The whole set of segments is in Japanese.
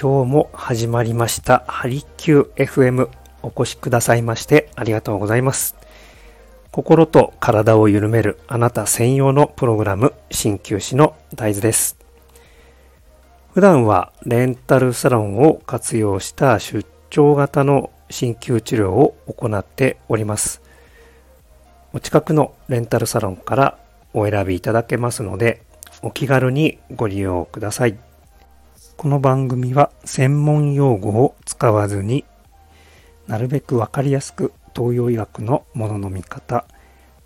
今日も始まりました。ハリキュー FM お越しくださいましてありがとうございます。心と体を緩めるあなた専用のプログラム鍼灸師の大豆です。普段はレンタルサロンを活用した出張型の鍼灸治療を行っております。お近くのレンタルサロンからお選びいただけますのでお気軽にご利用ください。この番組は専門用語を使わずになるべくわかりやすく東洋医学のものの見方、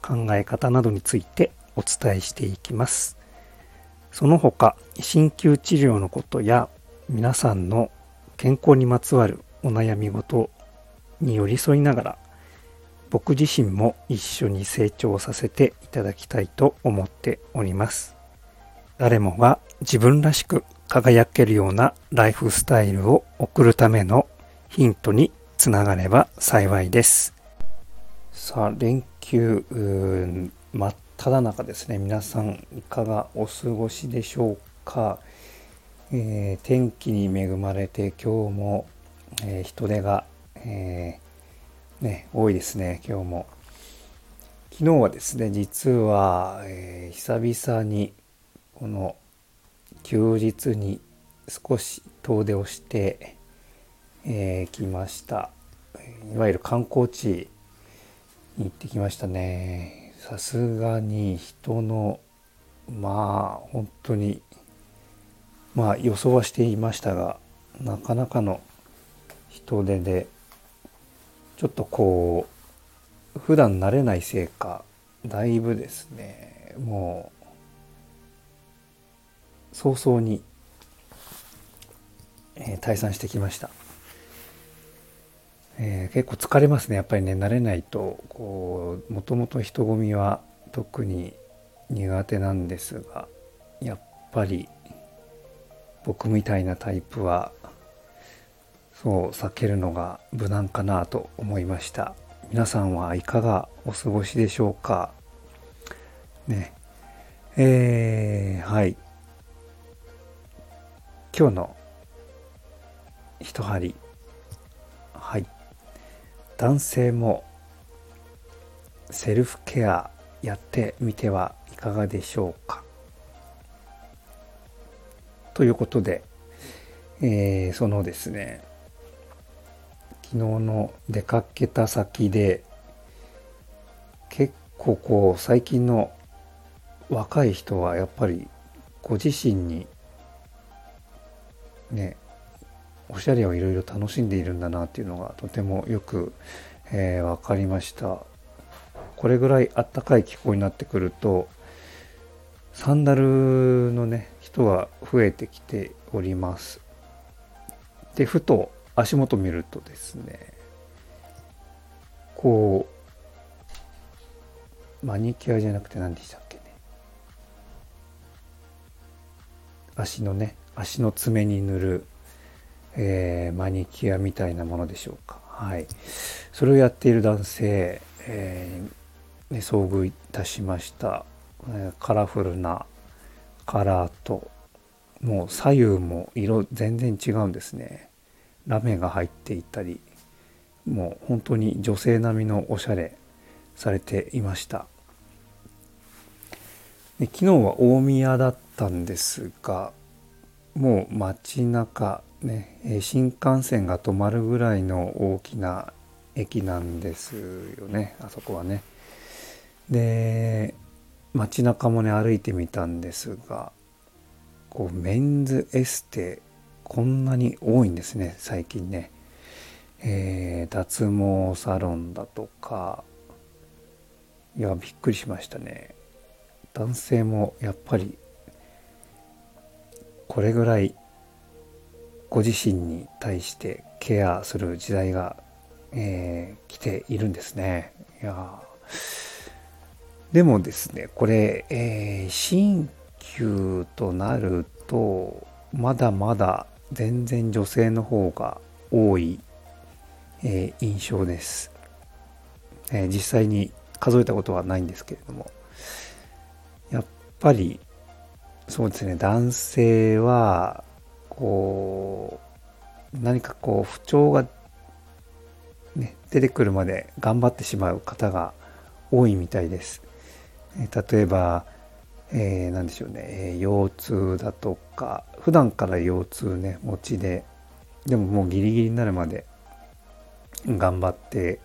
考え方などについてお伝えしていきます。その他、鍼灸治療のことや皆さんの健康にまつわるお悩み事に寄り添いながら僕自身も一緒に成長させていただきたいと思っております。誰もが自分らしく輝けるようなライフスタイルを送るためのヒントにつながれば幸いです。さあ、連休真っ只中ですね。皆さんいかがお過ごしでしょうか？えー、天気に恵まれて今日も、えー、人手が、えー、ね、多いですね、今日も。昨日はですね、実は、え久々にこの休日に少し遠出をして、えー、ました。いわゆる観光地に行ってきましたね。さすがに人のまあ本当にまあ予想はしていましたがなかなかの人手でちょっとこう普段慣れないせいかだいぶですねもう早々に、えー、退散してきました、えー、結構疲れますね。やっぱりね慣れないとこうもともと人混みは特に苦手なんですがやっぱり僕みたいなタイプはそう避けるのが無難かなと思いました。皆さんはいかがお過ごしでしょうか？ね。えー、はい。今日の一針。はい。男性もセルフケアやってみてはいかがでしょうか？ということで、えー、そのですね昨日の出かけた先で結構こう最近の若い人はやっぱりご自身にねおしゃれをいろいろ楽しんでいるんだなっていうのがとてもよく、えー、分かりました。これぐらいあったかい気候になってくるとサンダルのね人が増えてきております。でふと足元見るとですねこうマニキュアじゃなくて何でしたっけね。足のね足の爪に塗る、えー、マニキュアみたいなものでしょうか。はい。それをやっている男性、えー、ね、遭遇いたしました。カラフルなカラーと、もう左右も色全然違うんですね。ラメが入っていたり、もう本当に女性並みのおしゃれされていました。で昨日は大宮だったんですがもう街中ね新幹線が止まるぐらいの大きな駅なんですよねあそこはね。で街中もね歩いてみたんですがこうメンズエステこんなに多いんですね最近ね。えー、脱毛サロンだとかいやびっくりしましたね。男性もやっぱりこれぐらいご自身に対してケアする時代が、えー、来ているんですね。いやでもですねこれ、えー、新旧となるとまだまだ全然女性の方が多い、えー、印象です、えー、実際に数えたことはないんですけれどもやっぱりそうですね男性はこう何かこう不調が、ね、出てくるまで頑張ってしまう方が多いみたいです。え例えば、えー、何でしょうね、えー、腰痛だとか普段から腰痛ね持ちででももうギリギリになるまで頑張って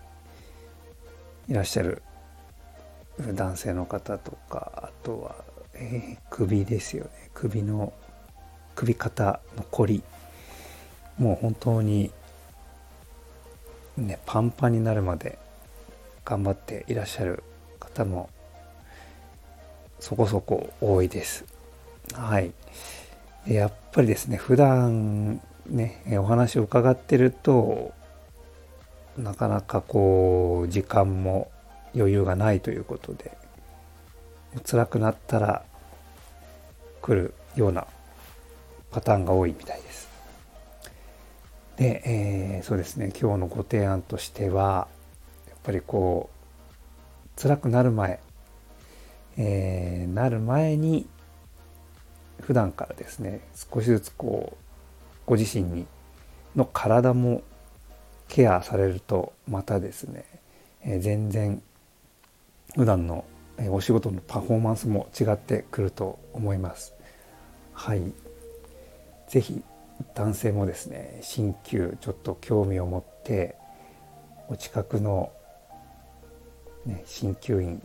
いらっしゃる男性の方とかあとは、えー、首ですよね首の首肩のこりもう本当にねパンパンになるまで頑張っていらっしゃる方もそこそこ多いです。はい。やっぱりですね、普段ね、お話を伺ってると、なかなかこう、時間も余裕がないということで、辛くなったら来るようなパターンが多いみたいです。で、えー、そうですね、今日のご提案としては、やっぱりこう、辛くなる前、えー、なる前に、普段からですね、少しずつこう、ご自身にの体もケアされると、またですね、えー、全然普段のお仕事のパフォーマンスも違ってくると思います。はい。是非男性もですね鍼灸ちょっと興味を持ってお近くの、ね、鍼灸院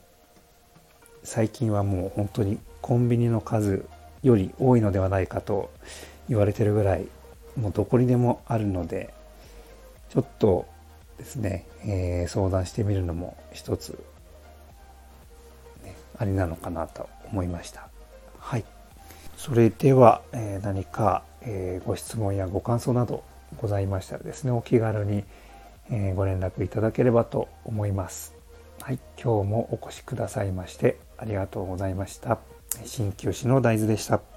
最近はもう本当にコンビニの数より多いのではないかと言われてるぐらいもうどこにでもあるのでちょっとですね、えー、相談してみるのも一つ、ね、ありなのかなと思いました。はい。それでは、えー、何か、えー、ご質問やご感想などございましたらですね、お気軽に、えー、ご連絡いただければと思います。はい、今日もお越しくださいましてありがとうございました。鍼灸師の大豆でした。